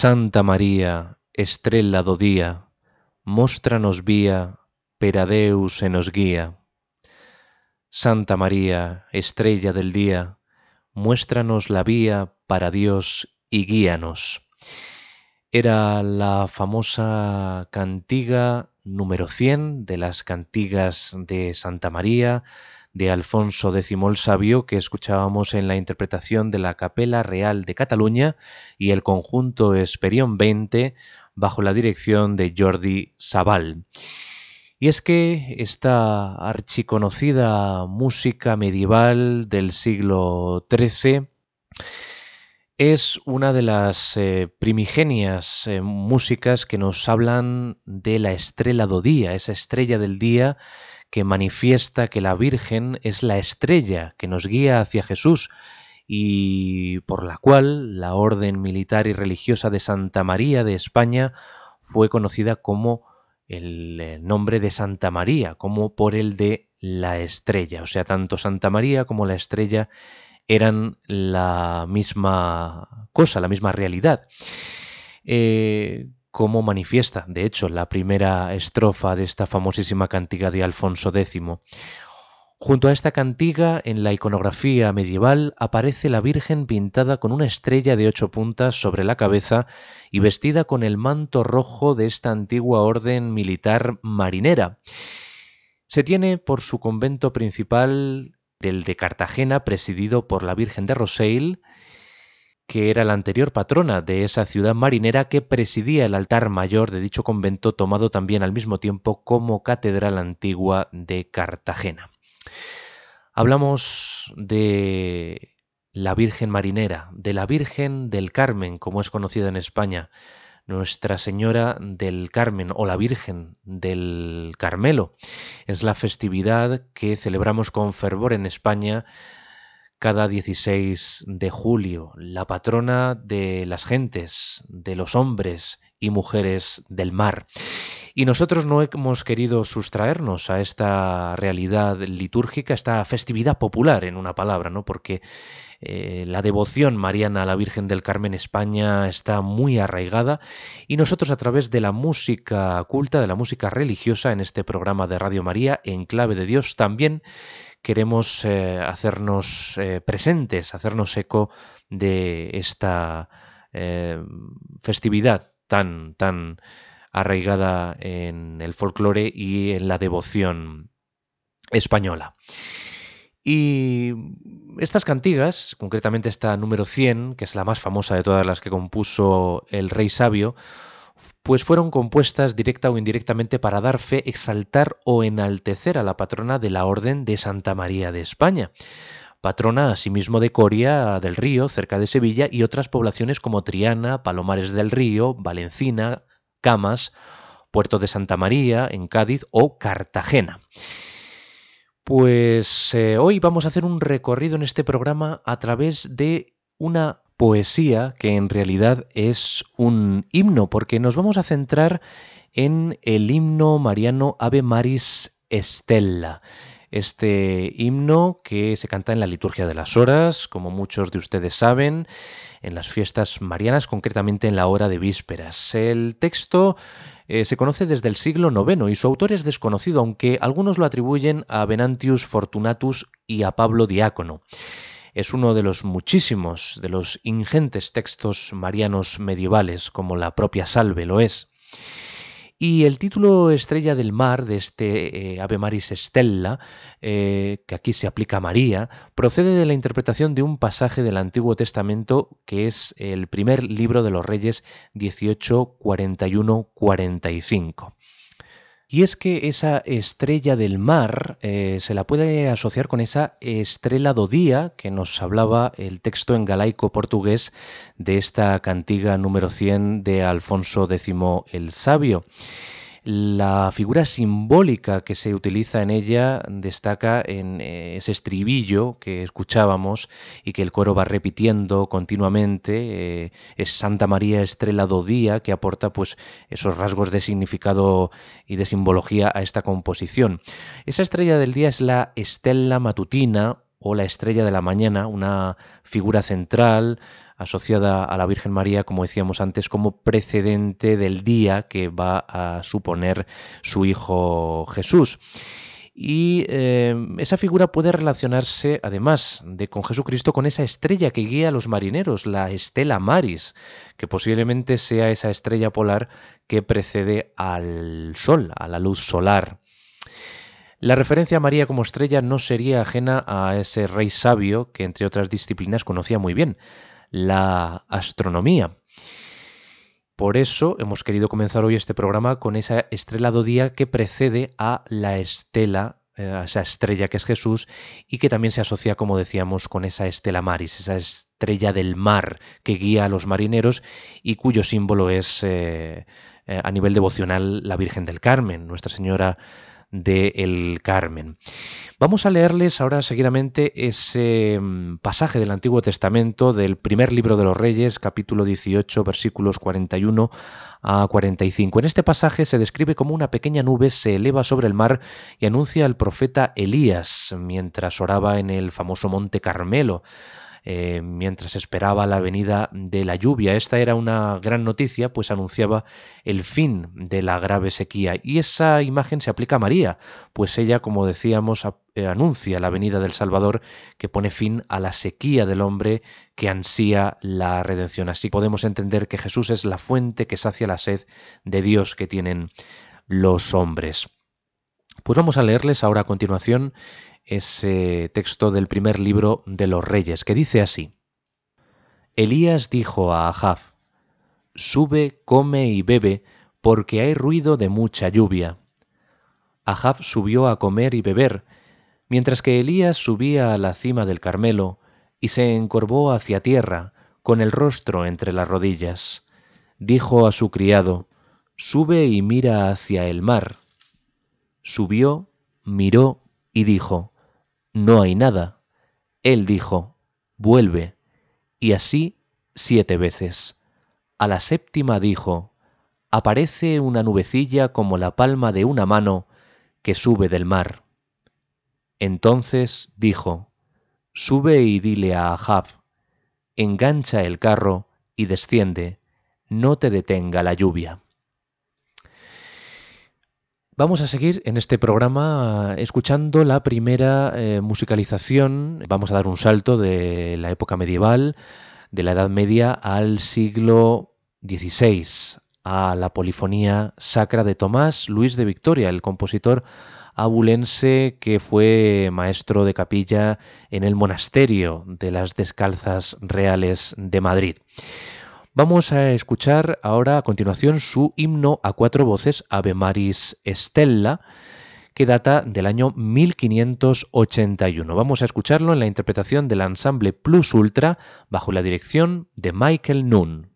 Santa María, estrella do día, mostranos vía, per se nos guía. Santa María, estrella del día, muéstranos la vía para Dios y guíanos. Era la famosa cantiga número 100 de las cantigas de Santa María de Alfonso X el Sabio que escuchábamos en la interpretación de la Capela Real de Cataluña y el conjunto Esperión 20 bajo la dirección de Jordi Sabal. Y es que esta archiconocida música medieval del siglo XIII es una de las eh, primigenias eh, músicas que nos hablan de la estrella do día, esa estrella del día que manifiesta que la Virgen es la estrella que nos guía hacia Jesús y por la cual la orden militar y religiosa de Santa María de España fue conocida como el nombre de Santa María, como por el de la estrella. O sea, tanto Santa María como la estrella eran la misma cosa, la misma realidad. Eh, como manifiesta, de hecho, la primera estrofa de esta famosísima cantiga de Alfonso X. Junto a esta cantiga, en la iconografía medieval, aparece la Virgen pintada con una estrella de ocho puntas sobre la cabeza y vestida con el manto rojo de esta antigua orden militar marinera. Se tiene por su convento principal del de Cartagena, presidido por la Virgen de Roseil, que era la anterior patrona de esa ciudad marinera que presidía el altar mayor de dicho convento, tomado también al mismo tiempo como catedral antigua de Cartagena. Hablamos de la Virgen Marinera, de la Virgen del Carmen, como es conocida en España, nuestra Señora del Carmen o la Virgen del Carmelo. Es la festividad que celebramos con fervor en España cada 16 de julio, la patrona de las gentes, de los hombres y mujeres del mar. Y nosotros no hemos querido sustraernos a esta realidad litúrgica, esta festividad popular, en una palabra, ¿no? Porque eh, la devoción mariana a la Virgen del Carmen España está muy arraigada y nosotros a través de la música culta, de la música religiosa en este programa de Radio María, en clave de Dios, también queremos eh, hacernos eh, presentes, hacernos eco de esta festividad tan, tan arraigada en el folclore y en la devoción española. Y estas cantigas, concretamente esta número 100, que es la más famosa de todas las que compuso el rey sabio, pues fueron compuestas directa o indirectamente para dar fe, exaltar o enaltecer a la patrona de la Orden de Santa María de España, patrona asimismo de Coria del Río, cerca de Sevilla, y otras poblaciones como Triana, Palomares del Río, Valencina, Camas, Puerto de Santa María, en Cádiz o Cartagena. Pues eh, hoy vamos a hacer un recorrido en este programa a través de una poesía que en realidad es un himno, porque nos vamos a centrar en el himno mariano Ave Maris Estella. Este himno que se canta en la liturgia de las horas, como muchos de ustedes saben, en las fiestas marianas, concretamente en la hora de vísperas. El texto eh, se conoce desde el siglo IX y su autor es desconocido, aunque algunos lo atribuyen a Venantius Fortunatus y a Pablo Diácono. Es uno de los muchísimos, de los ingentes textos marianos medievales, como la propia Salve lo es. Y el título Estrella del Mar de este eh, Ave Maris Stella, eh, que aquí se aplica a María, procede de la interpretación de un pasaje del Antiguo Testamento que es el primer libro de los Reyes 18, 41, 45. Y es que esa estrella del mar eh, se la puede asociar con esa estrella do día que nos hablaba el texto en galaico portugués de esta cantiga número 100 de Alfonso X el Sabio. La figura simbólica que se utiliza en ella destaca en eh, ese estribillo que escuchábamos y que el coro va repitiendo continuamente. Eh, es Santa María Estrella do Día que aporta pues esos rasgos de significado y de simbología a esta composición. Esa estrella del día es la estela matutina o la estrella de la mañana, una figura central asociada a la Virgen María, como decíamos antes, como precedente del día que va a suponer su Hijo Jesús. Y eh, esa figura puede relacionarse, además de con Jesucristo, con esa estrella que guía a los marineros, la Estela Maris, que posiblemente sea esa estrella polar que precede al Sol, a la luz solar. La referencia a María como estrella no sería ajena a ese rey sabio que, entre otras disciplinas, conocía muy bien, la astronomía. Por eso hemos querido comenzar hoy este programa con esa estrella día que precede a la estela, eh, a esa estrella que es Jesús y que también se asocia, como decíamos, con esa estela maris, esa estrella del mar que guía a los marineros y cuyo símbolo es eh, eh, a nivel devocional la Virgen del Carmen, Nuestra Señora de El Carmen. Vamos a leerles ahora seguidamente ese mm, pasaje del Antiguo Testamento del primer libro de los Reyes, capítulo 18, versículos 41 a 45. En este pasaje se describe como una pequeña nube se eleva sobre el mar y anuncia al profeta Elías mientras oraba en el famoso monte Carmelo. Eh, mientras esperaba la venida de la lluvia. Esta era una gran noticia, pues anunciaba el fin de la grave sequía. Y esa imagen se aplica a María, pues ella, como decíamos, eh, anuncia la venida del Salvador que pone fin a la sequía del hombre que ansía la redención. Así podemos entender que Jesús es la fuente que sacia la sed de Dios que tienen los hombres. Pues vamos a leerles ahora a continuación ese texto del primer libro de los reyes, que dice así. Elías dijo a Ahab, Sube, come y bebe, porque hay ruido de mucha lluvia. Ahab subió a comer y beber, mientras que Elías subía a la cima del Carmelo y se encorvó hacia tierra, con el rostro entre las rodillas. Dijo a su criado, Sube y mira hacia el mar. Subió, miró y dijo, No hay nada. Él dijo, Vuelve. Y así siete veces. A la séptima dijo, Aparece una nubecilla como la palma de una mano que sube del mar. Entonces dijo, Sube y dile a Ahab, engancha el carro y desciende, no te detenga la lluvia. Vamos a seguir en este programa escuchando la primera eh, musicalización. Vamos a dar un salto de la época medieval, de la Edad Media al siglo XVI, a la polifonía sacra de Tomás Luis de Victoria, el compositor abulense que fue maestro de capilla en el monasterio de las Descalzas Reales de Madrid. Vamos a escuchar ahora a continuación su himno a cuatro voces, Ave Maris Stella, que data del año 1581. Vamos a escucharlo en la interpretación del ensamble Plus Ultra bajo la dirección de Michael Noon.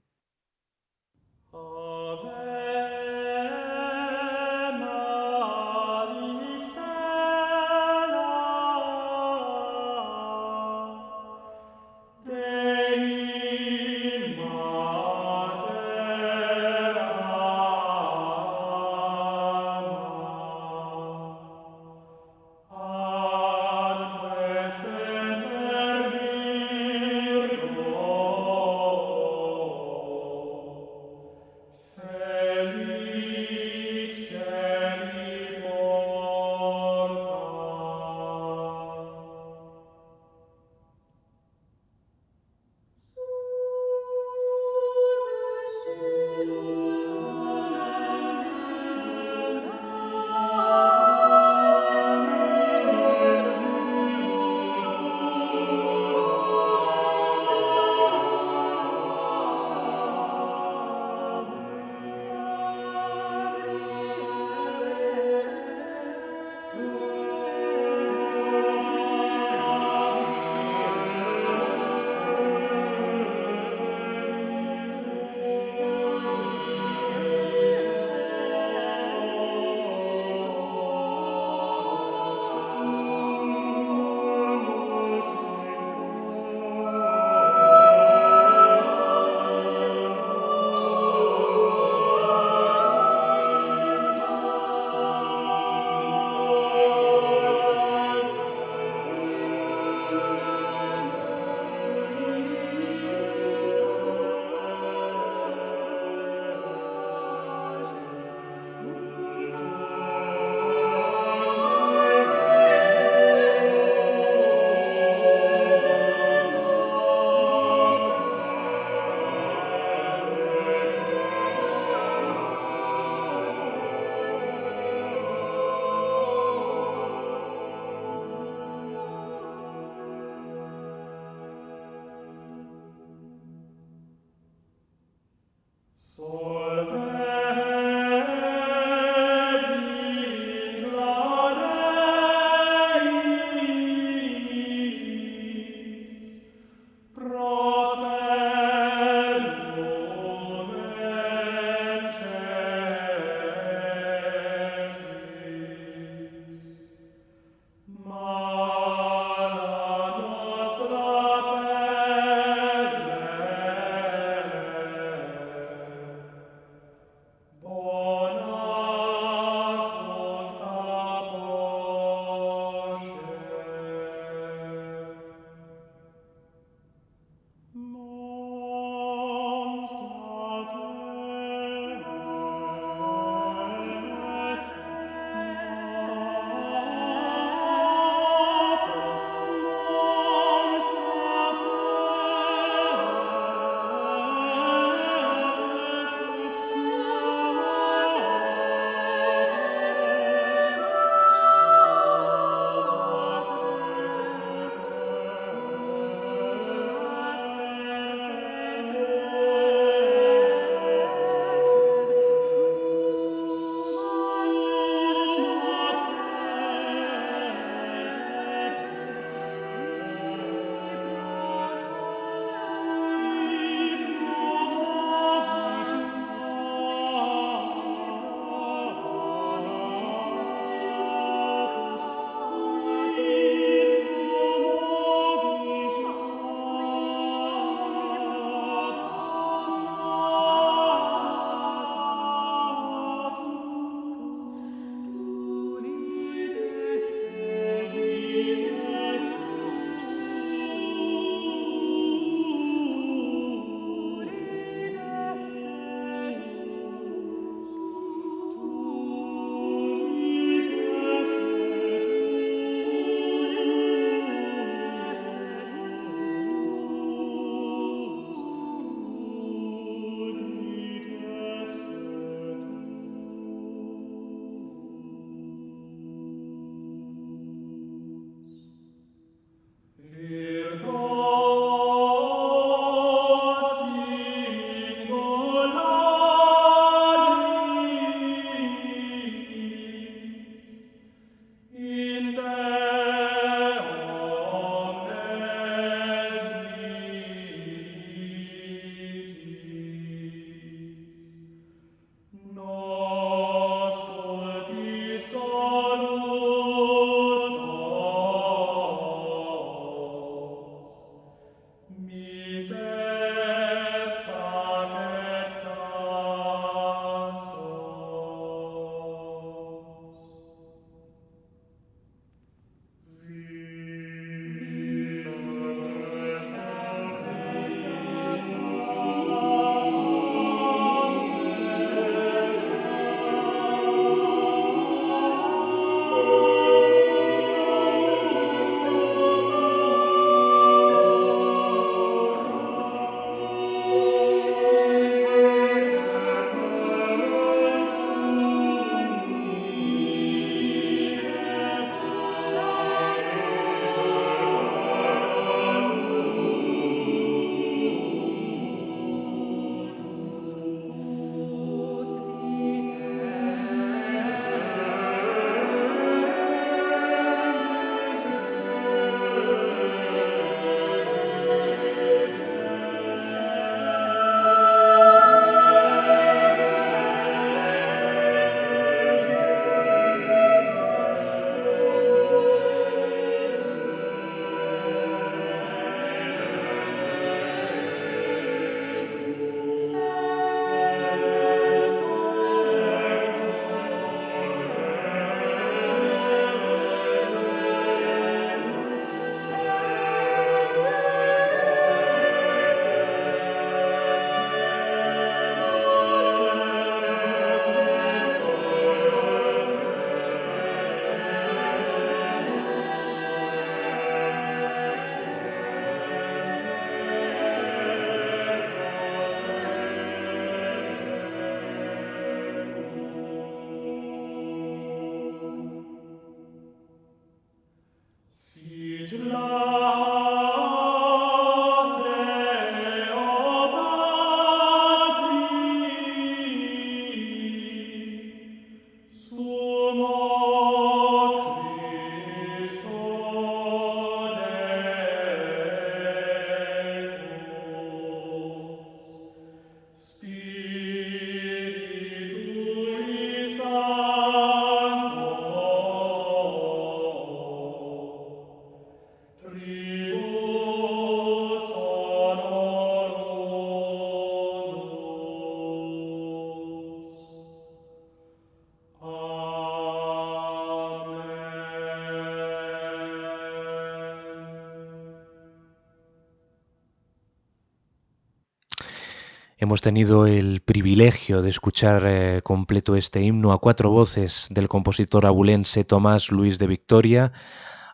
Hemos tenido el privilegio de escuchar eh, completo este himno a cuatro voces del compositor abulense Tomás Luis de Victoria,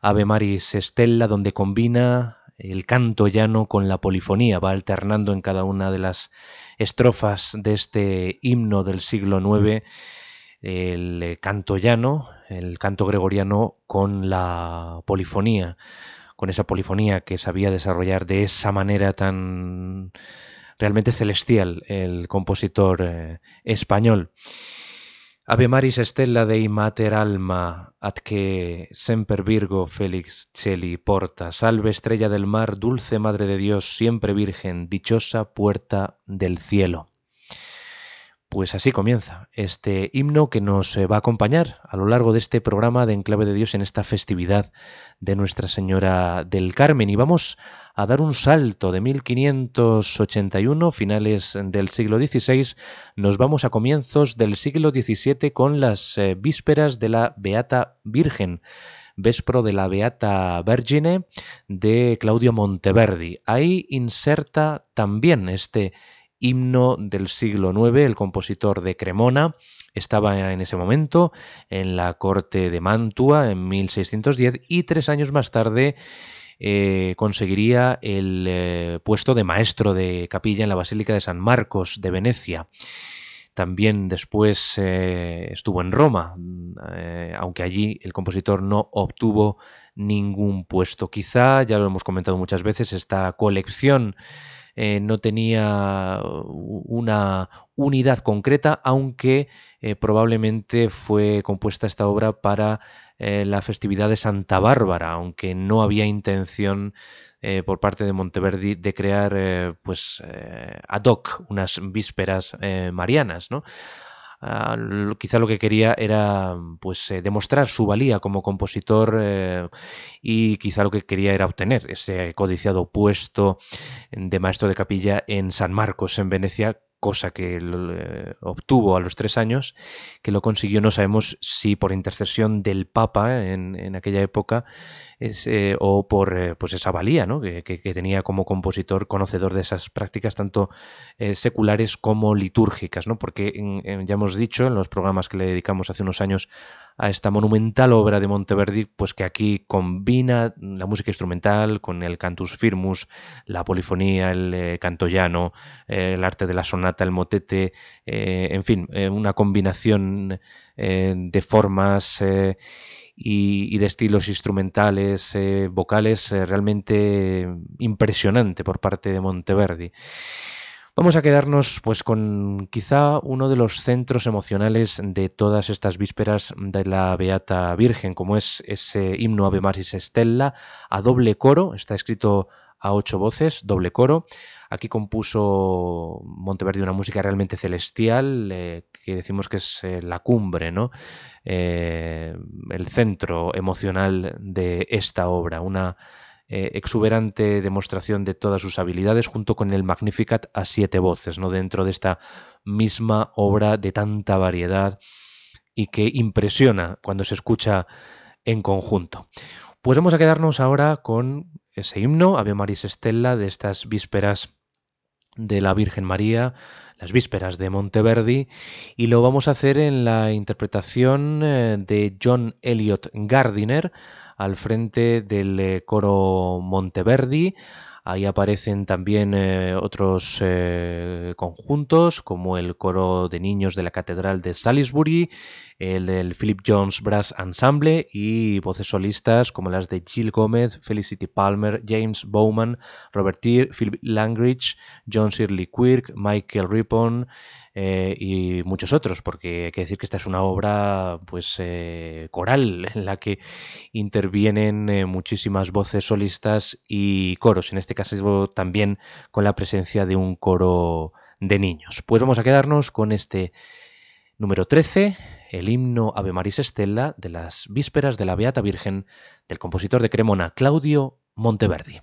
Ave Maris Estella, donde combina el canto llano con la polifonía, va alternando en cada una de las estrofas de este himno del siglo IX el canto llano, el canto gregoriano con la polifonía, con esa polifonía que sabía desarrollar de esa manera tan realmente celestial el compositor eh, español. Ave Maris Stella Dei Mater Alma, ad que semper Virgo Félix Cheli porta, salve estrella del mar, dulce Madre de Dios, siempre Virgen, dichosa puerta del cielo. Pues así comienza este himno que nos eh, va a acompañar a lo largo de este programa de Enclave de Dios en esta festividad de Nuestra Señora del Carmen. Y vamos a dar un salto de 1581, finales del siglo XVI, nos vamos a comienzos del siglo XVII con las eh, vísperas de la Beata Virgen. Vespro de la Beata Vergine de Claudio Monteverdi. Ahí inserta también este himno del siglo IX, el compositor de Cremona, estaba en ese momento en la corte de Mantua en 1610 y tres años más tarde eh, conseguiría el eh, puesto de maestro de capilla en la Basílica de San Marcos de Venecia. También después eh, estuvo en Roma, aunque allí el compositor no obtuvo ningún puesto. Quizá, ya lo hemos comentado muchas veces, esta colección eh, no tenía una unidad concreta, aunque eh, probablemente fue compuesta esta obra para eh, la festividad de Santa Bárbara, aunque no había intención por parte de Monteverdi de crear pues ad hoc unas vísperas marianas, ¿no? Ah, quizá lo que quería era pues eh, demostrar su valía como compositor eh, y quizá lo que quería era obtener ese codiciado puesto de maestro de capilla en San Marcos en Venecia cosa que eh, obtuvo a los tres años, que lo consiguió, no sabemos si por intercesión del Papa en, aquella época eh, o por eh, pues esa valía ¿no? que, tenía como compositor conocedor de esas prácticas tanto seculares como litúrgicas, ¿no? porque ya hemos dicho en los programas que le dedicamos hace unos años a esta monumental obra de Monteverdi, pues que aquí combina la música instrumental con el cantus firmus, la polifonía, el canto llano, el arte de la sonata, el motete, eh, en fin, eh, una combinación eh, de formas y, de estilos instrumentales, vocales, realmente impresionante por parte de Monteverdi. Vamos a quedarnos pues con quizá uno de los centros emocionales de todas estas vísperas de la Beata Virgen, como es ese himno Ave Maris Stella a doble coro, está escrito a ocho voces, doble coro. Aquí compuso Monteverdi una música realmente celestial, eh, que decimos que es eh, la cumbre, ¿no? Eh, el centro emocional de esta obra, una exuberante demostración de todas sus habilidades junto con el Magnificat a siete voces, ¿no? dentro de esta misma obra de tanta variedad y que impresiona cuando se escucha en conjunto. Pues vamos a quedarnos ahora con ese himno, Ave Maris Estella, de estas vísperas de la Virgen María, las vísperas de Monteverdi, y lo vamos a hacer en la interpretación eh, de John Elliot Gardiner al frente del eh, coro Monteverdi. Ahí aparecen también eh, otros conjuntos como el coro de niños de la Catedral de Salisbury, el del Philip Jones Brass Ensemble y voces solistas como las de Jill Gómez, Felicity Palmer, James Bowman, Robert Tear, Philip Langridge, John Shirley Quirk, Michael Rippon eh, y muchos otros, porque hay que decir que esta es una obra pues eh, coral en la que intervienen eh, muchísimas voces solistas y coros, en este caso también con la presencia de un coro de niños. Pues vamos a quedarnos con este número 13 el himno Ave Maris Estella de las vísperas de la Beata Virgen del compositor de Cremona, Claudio Monteverdi.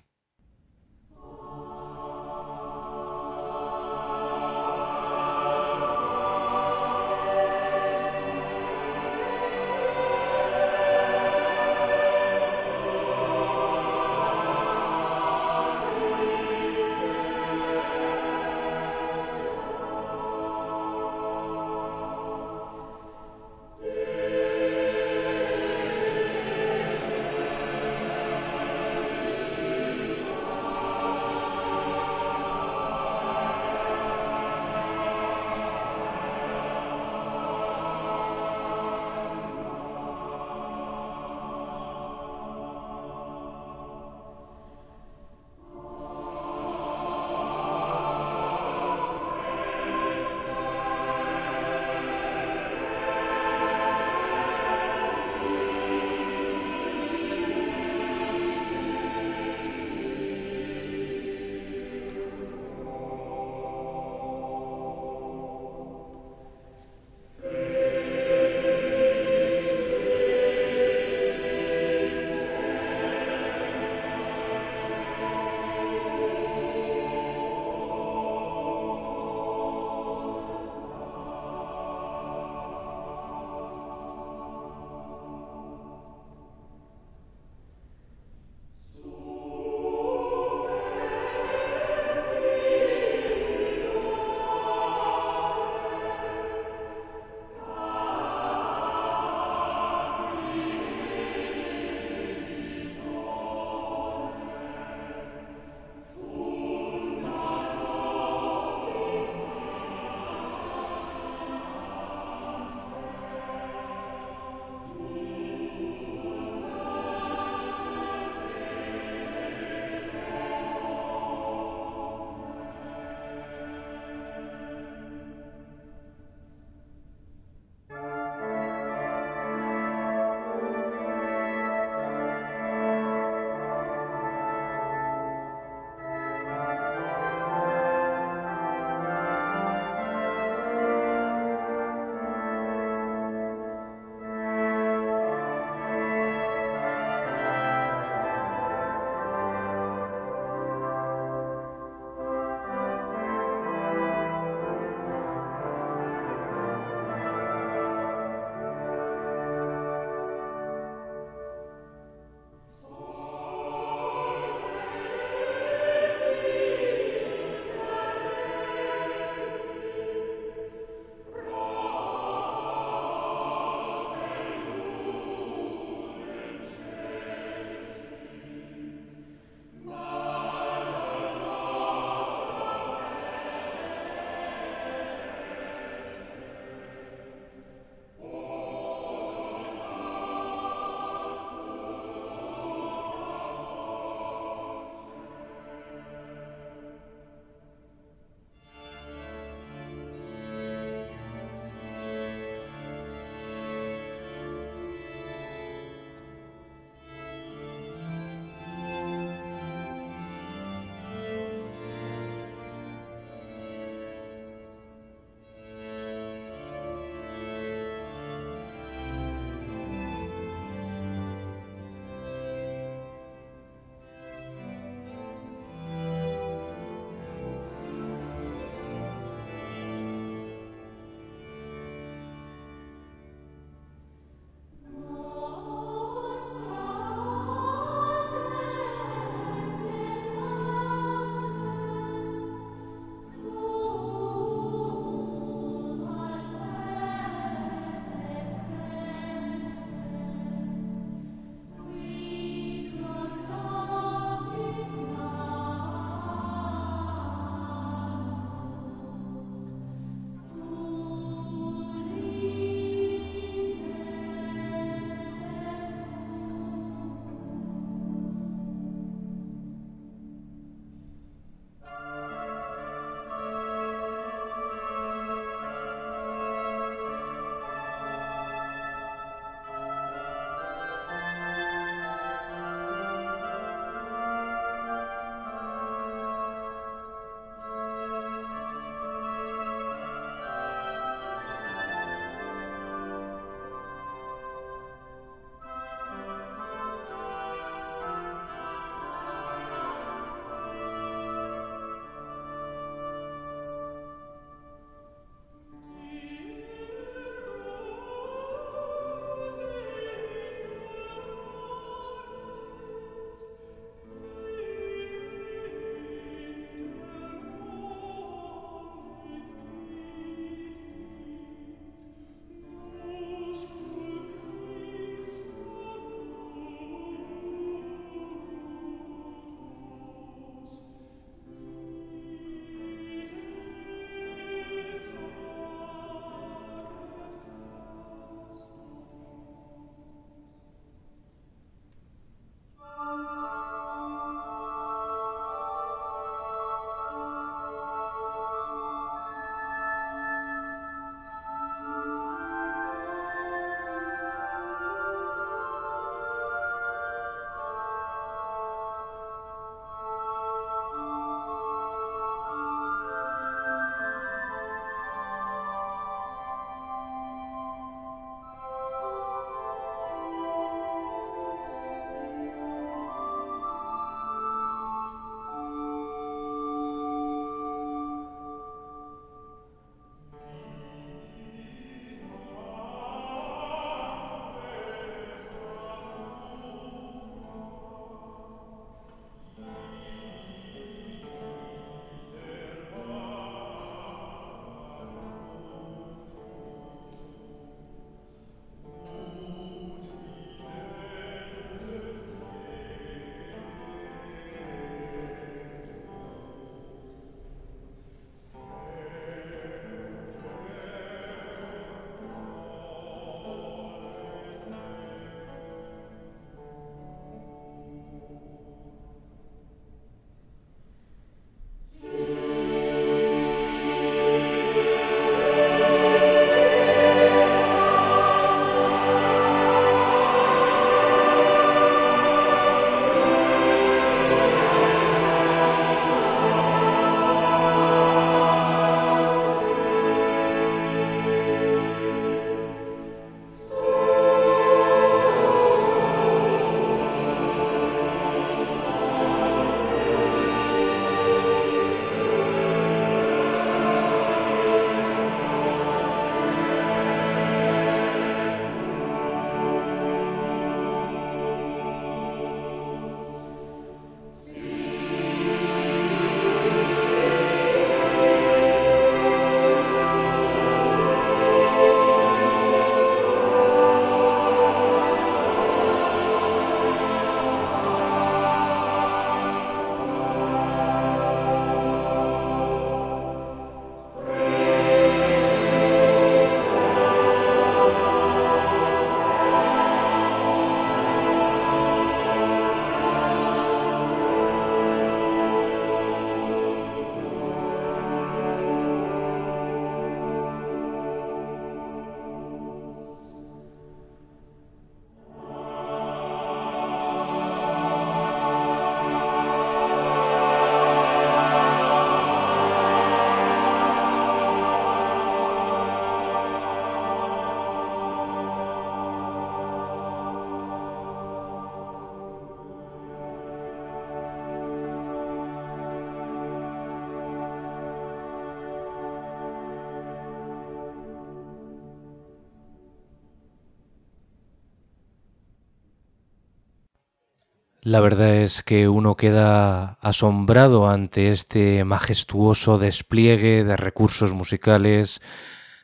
La verdad es que uno queda asombrado ante este majestuoso despliegue de recursos musicales,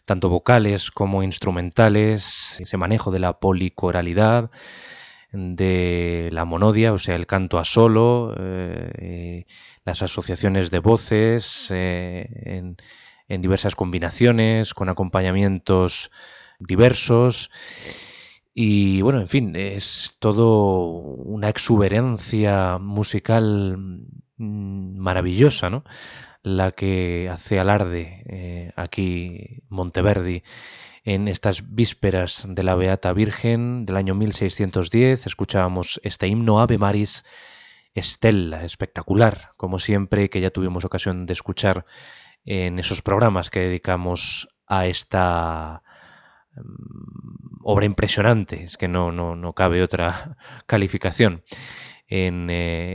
tanto vocales como instrumentales, ese manejo de la policoralidad, de la monodia, o sea, el canto a solo, eh, las asociaciones de voces eh, en, en diversas combinaciones, con acompañamientos diversos. Y bueno, en fin, es todo una exuberancia musical mm, maravillosa, ¿no? La que hace alarde eh, aquí Monteverdi en estas vísperas de la Beata Virgen del año 1610. Escuchábamos este himno Ave Maris Estella, espectacular, como siempre, que ya tuvimos ocasión de escuchar en esos programas que dedicamos a esta obra impresionante, es que no, no, cabe otra calificación. Eh,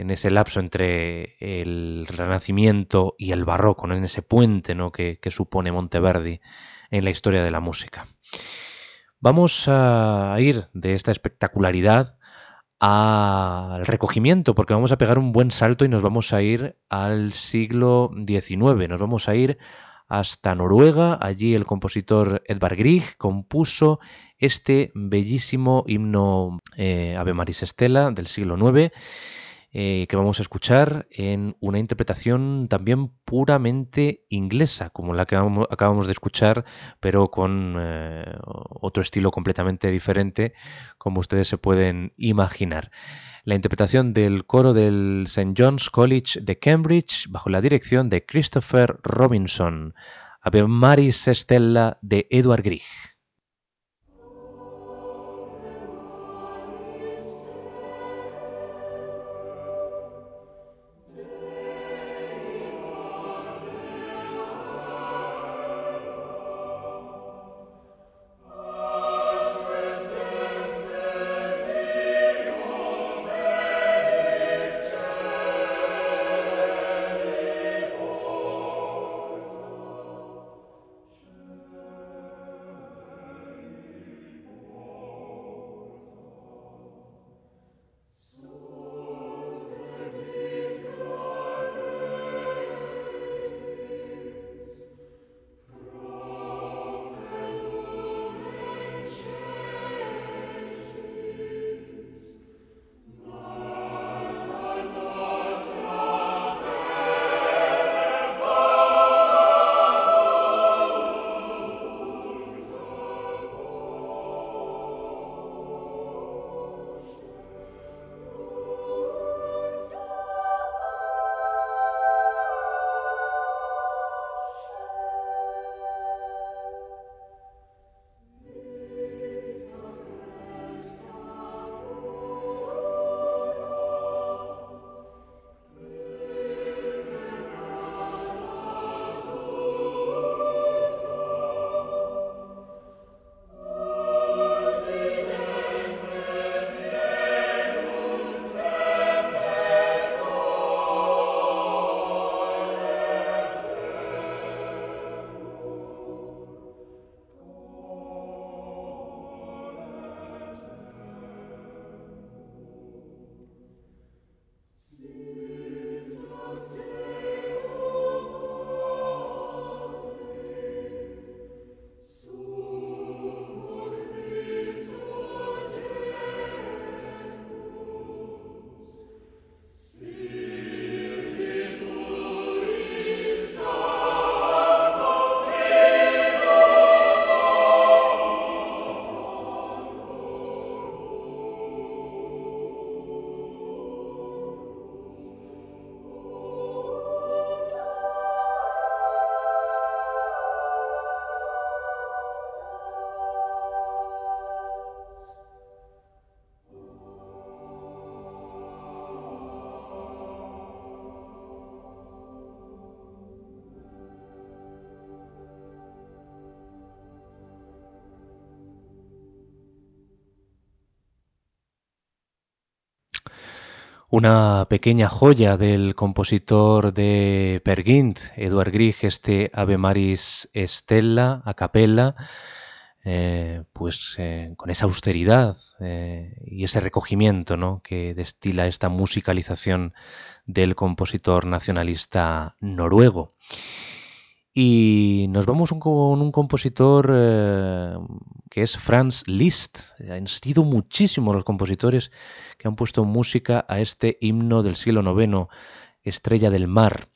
en, ese lapso entre el Renacimiento y el Barroco, en ese puente ¿no? que, supone Monteverdi en la historia de la música. Vamos a ir de esta espectacularidad al recogimiento, porque vamos a pegar un buen salto y nos vamos a ir al siglo XIX, nos vamos a ir hasta Noruega. Allí el compositor Edvard Grieg compuso este bellísimo himno eh, Ave Maris Estela del siglo IX. Eh, que vamos a escuchar en una interpretación también puramente inglesa, como la que acabamos de escuchar, pero con eh, otro estilo completamente diferente, como ustedes se pueden imaginar la interpretación del coro del St. John's College de Cambridge bajo la dirección de Christopher Robinson, Ave Maris Stella de Edward Grieg. Una pequeña joya del compositor de Pergint, Edward Grieg, este Ave Maris Stella a capella, eh, pues eh, con esa austeridad y ese recogimiento ¿no? que destila esta musicalización del compositor nacionalista noruego. Y nos vamos con un compositor que es Franz Liszt. Han sido muchísimos los compositores que han puesto música a este himno del siglo IX, Estrella del Mar.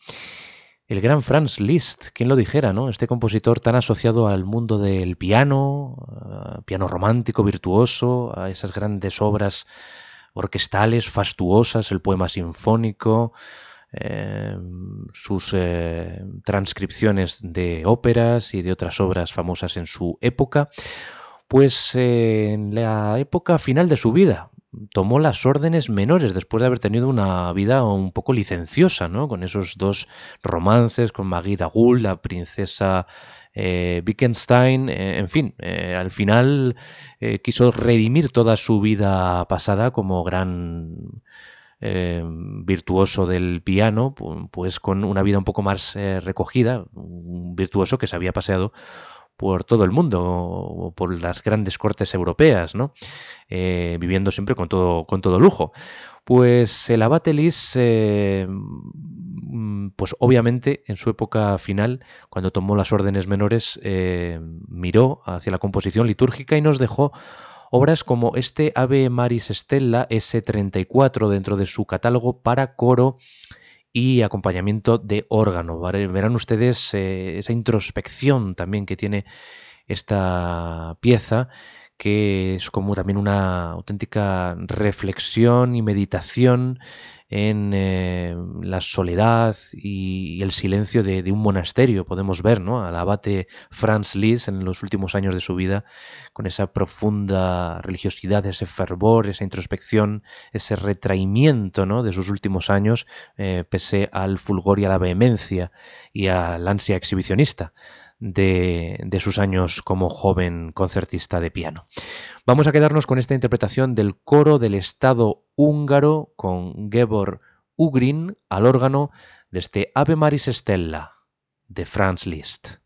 El gran Franz Liszt, ¿quién lo dijera, no? Este compositor tan asociado al mundo del piano, eh, piano romántico, virtuoso, a esas grandes obras orquestales, fastuosas, el poema sinfónico, eh, sus eh, transcripciones de óperas y de otras obras famosas en su época, pues en la época final de su vida, tomó las órdenes menores después de haber tenido una vida un poco licenciosa, ¿no? Con esos dos romances con Maggie Dagul, la princesa eh, Wittgenstein, eh, en fin, eh, al final quiso redimir toda su vida pasada como gran virtuoso del piano, pues con una vida un poco más recogida, un virtuoso que se había paseado por todo el mundo, por las grandes cortes europeas, ¿no? Eh, viviendo siempre con todo, con todo lujo. Pues el abate Lis, eh, mm, pues obviamente en su época final, cuando tomó las órdenes menores, eh, miró hacia la composición litúrgica y nos dejó obras como este Ave Maris Stella S34 dentro de su catálogo para coro y acompañamiento de órgano. Verán ustedes eh, esa introspección también que tiene esta pieza que es como también una auténtica reflexión y meditación en eh, la soledad y, el silencio de, un monasterio. Podemos ver ¿no? al abate Franz Liszt en los últimos años de su vida con esa profunda religiosidad, ese fervor, esa introspección, ese retraimiento ¿no? de sus últimos años, eh, pese al fulgor y a la vehemencia y al ansia exhibicionista de, sus años como joven concertista de piano. Vamos a quedarnos con esta interpretación del coro del Estado húngaro con Gebor Ugrin al órgano de este Ave Maris Stella de Franz Liszt.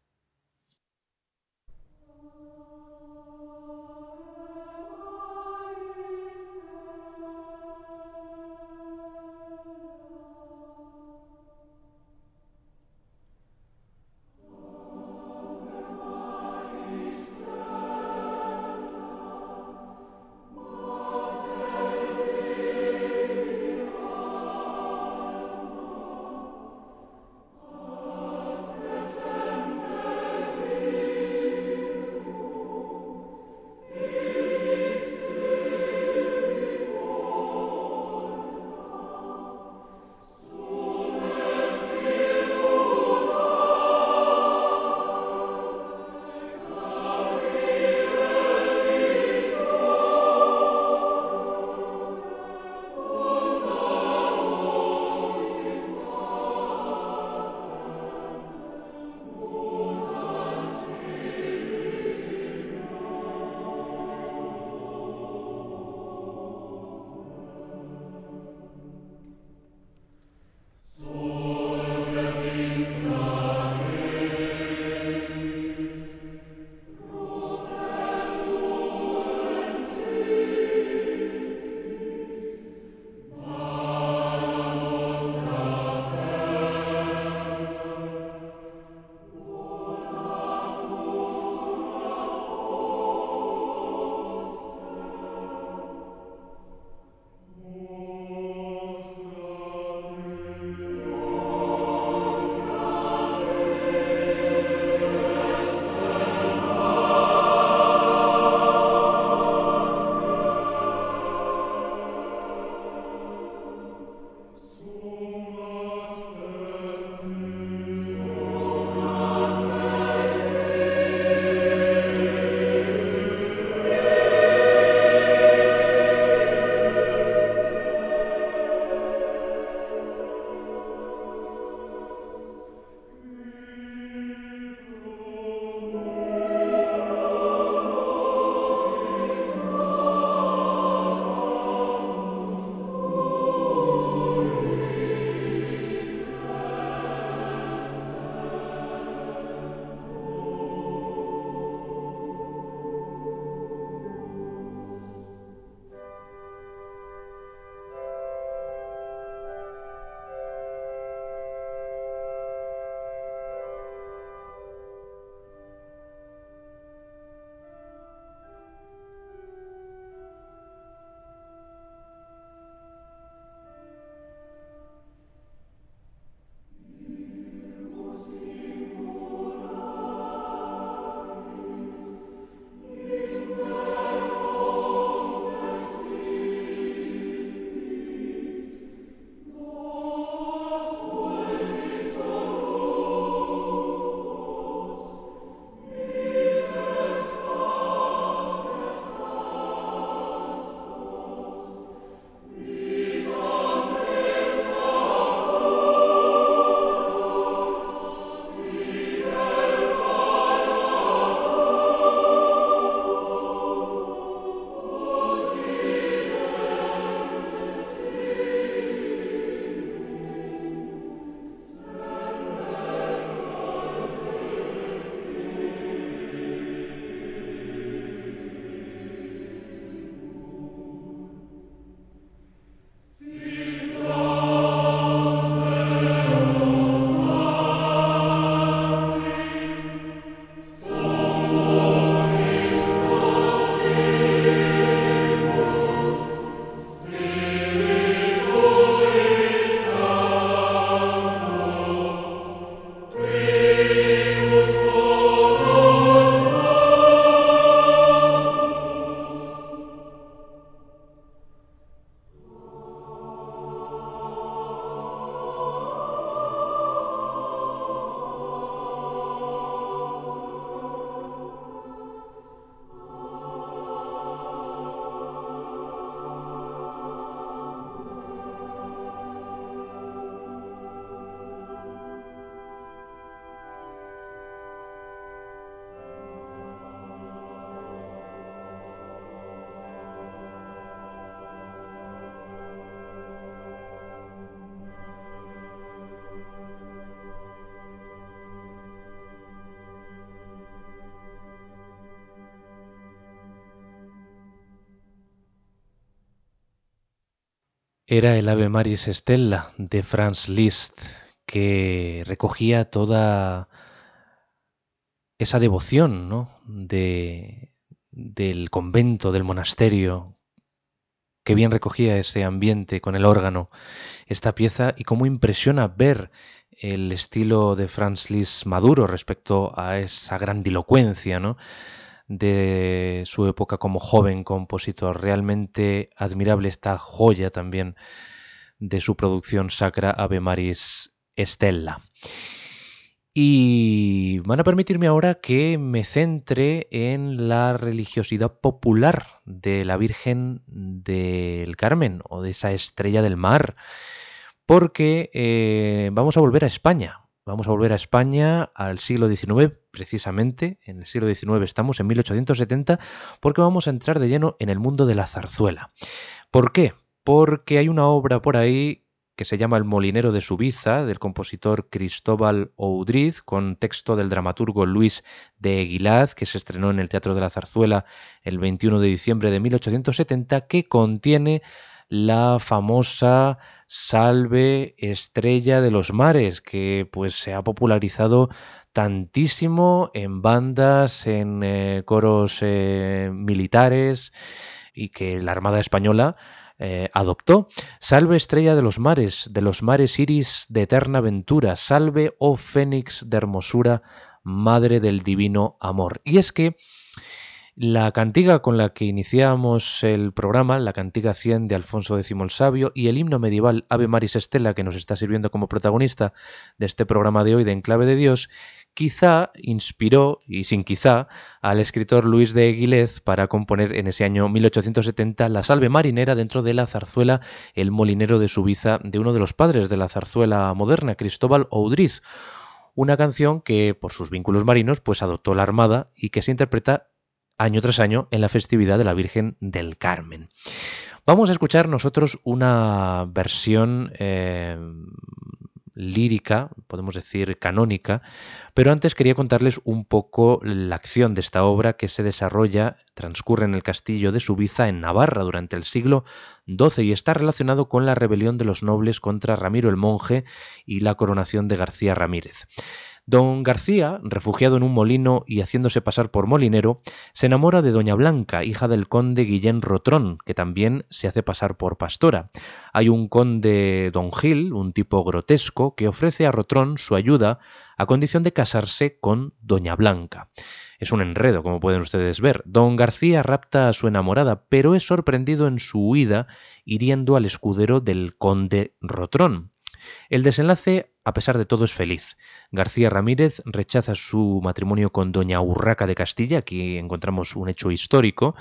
Era el Ave Maris Stella de Franz Liszt, que recogía toda esa devoción ¿no? de, del convento, del monasterio, que bien recogía ese ambiente con el órgano, esta pieza, y cómo impresiona ver el estilo de Franz Liszt maduro respecto a esa grandilocuencia, ¿no? De su época como joven compositor. Realmente admirable esta joya también de su producción sacra Ave Maris Estella. Y van a permitirme ahora que me centre en la religiosidad popular de la Virgen del Carmen o de esa estrella del mar, porque eh, vamos a volver a España, Vamos a volver a España al siglo XIX, precisamente, en el siglo XIX estamos, en 1870, porque vamos a entrar de lleno en el mundo de la zarzuela. ¿Por qué? Porque hay una obra por ahí que se llama El molinero de Subiza, del compositor Cristóbal Oudriz, con texto del dramaturgo Luis de Aguilad, que se estrenó en el Teatro de la Zarzuela el 21 de diciembre de 1870, que contiene la famosa Salve Estrella de los Mares, que pues se ha popularizado tantísimo en bandas, en eh, coros eh, militares y que la Armada Española eh, adoptó. Salve estrella de los mares, de los mares iris de eterna ventura, salve, oh fénix de hermosura, madre del divino amor. Y es que la cantiga con la que iniciamos el programa, la cantiga 100 de Alfonso X el Sabio y el himno medieval Ave Maris Estela, que nos está sirviendo como protagonista de este programa de hoy de Enclave de Dios, quizá inspiró, y sin quizá, al escritor Luis de Aguilez para componer en ese año 1870 la salve marinera dentro de la zarzuela El molinero de Subiza de uno de los padres de la zarzuela moderna, Cristóbal Oudriz, una canción que por sus vínculos marinos pues adoptó la Armada y que se interpreta año tras año en la festividad de la Virgen del Carmen. Vamos a escuchar nosotros una versión eh, lírica, podemos decir canónica, pero antes quería contarles un poco la acción de esta obra que se desarrolla, transcurre en el castillo de Subiza en Navarra durante el siglo XII y está relacionado con la rebelión de los nobles contra Ramiro el Monje y la coronación de García Ramírez. Don García, refugiado en un molino y haciéndose pasar por molinero, se enamora de Doña Blanca, hija del conde Guillén Rotrón, que también se hace pasar por pastora. Hay un conde Don Gil, un tipo grotesco, que ofrece a Rotrón su ayuda a condición de casarse con Doña Blanca. Es un enredo, como pueden ustedes ver. Don García rapta a su enamorada, pero es sorprendido en su huida hiriendo al escudero del conde Rotrón. El desenlace, a pesar de todo, es feliz. García Ramírez rechaza su matrimonio con doña Urraca de Castilla, aquí encontramos un hecho histórico,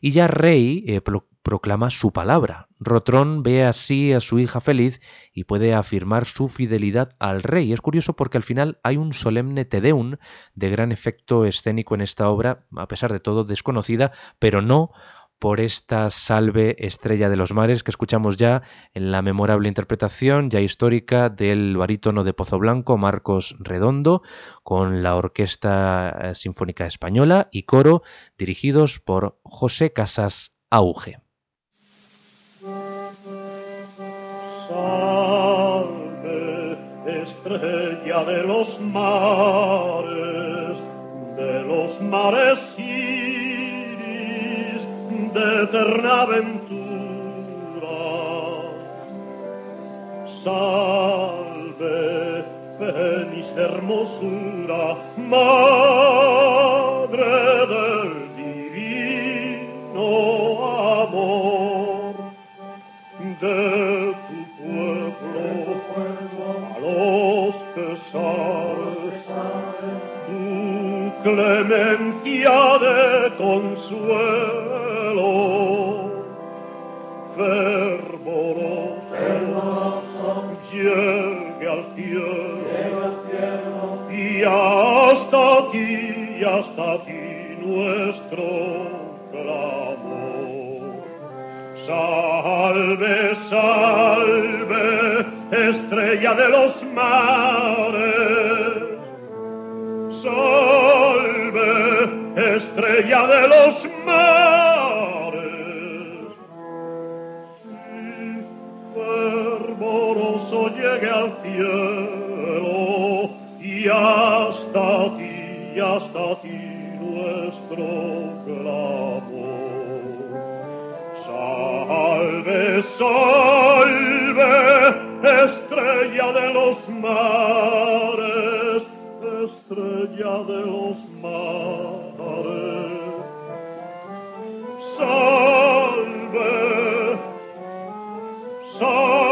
y ya rey eh, proclama su palabra. Rotrón ve así a su hija feliz y puede afirmar su fidelidad al rey. Es curioso porque al final hay un solemne tedeum de gran efecto escénico en esta obra, a pesar de todo desconocida, pero no por esta salve estrella de los mares que escuchamos ya en la memorable interpretación ya histórica del barítono de Pozo Blanco Marcos Redondo con la Orquesta eh, Sinfónica Española y coro dirigidos por José Casas Auge. Salve, estrella de los mares, de los mares de eterna aventura. Salve, feliz hermosura, madre del divino amor de tu pueblo a los pesares, tu clemencia de consuelo llegue al cielo, y hasta aquí, hasta aquí nuestro clamor. Salve, salve, estrella de los mares. Salve, estrella de los mares. a ti nuestro clamor. Salve, salve, estrella de los mares, estrella de los mares. Salve, salve.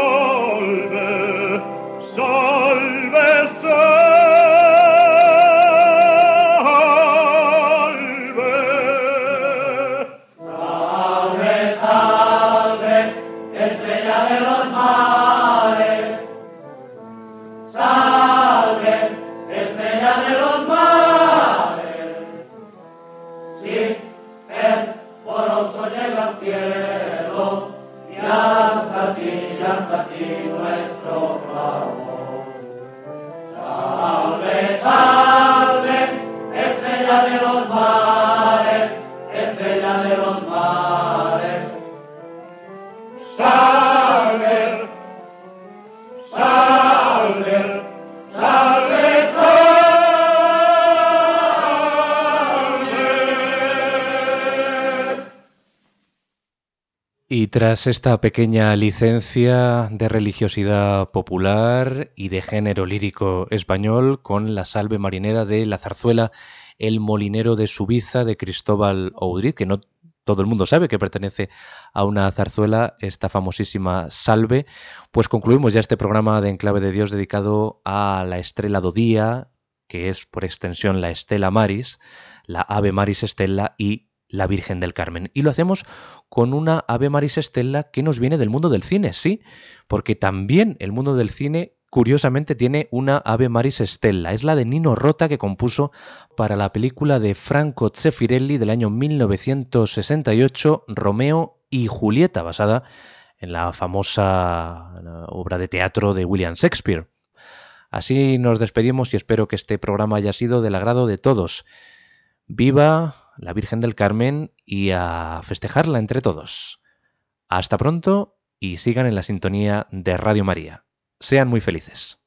Tras esta pequeña licencia de religiosidad popular y de género lírico español con la salve marinera de la zarzuela El molinero de Subiza de Cristóbal Oudriz, que no todo el mundo sabe que pertenece a una zarzuela, esta famosísima salve, pues concluimos ya este programa de Enclave de Dios dedicado a la estrella do día, que es por extensión la Estela Maris, la Ave Maris Estela y la Virgen del Carmen. Y lo hacemos con una Ave Maris Estella que nos viene del mundo del cine, sí, porque también el mundo del cine curiosamente tiene una Ave Maris Estella. Es la de Nino Rota que compuso para la película de Franco Zeffirelli del año 1968, Romeo y Julieta, basada en la famosa obra de teatro de William Shakespeare. Así nos despedimos y espero que este programa haya sido del agrado de todos. Viva la Virgen del Carmen y a festejarla entre todos. Hasta pronto y sigan en la sintonía de Radio María. Sean muy felices.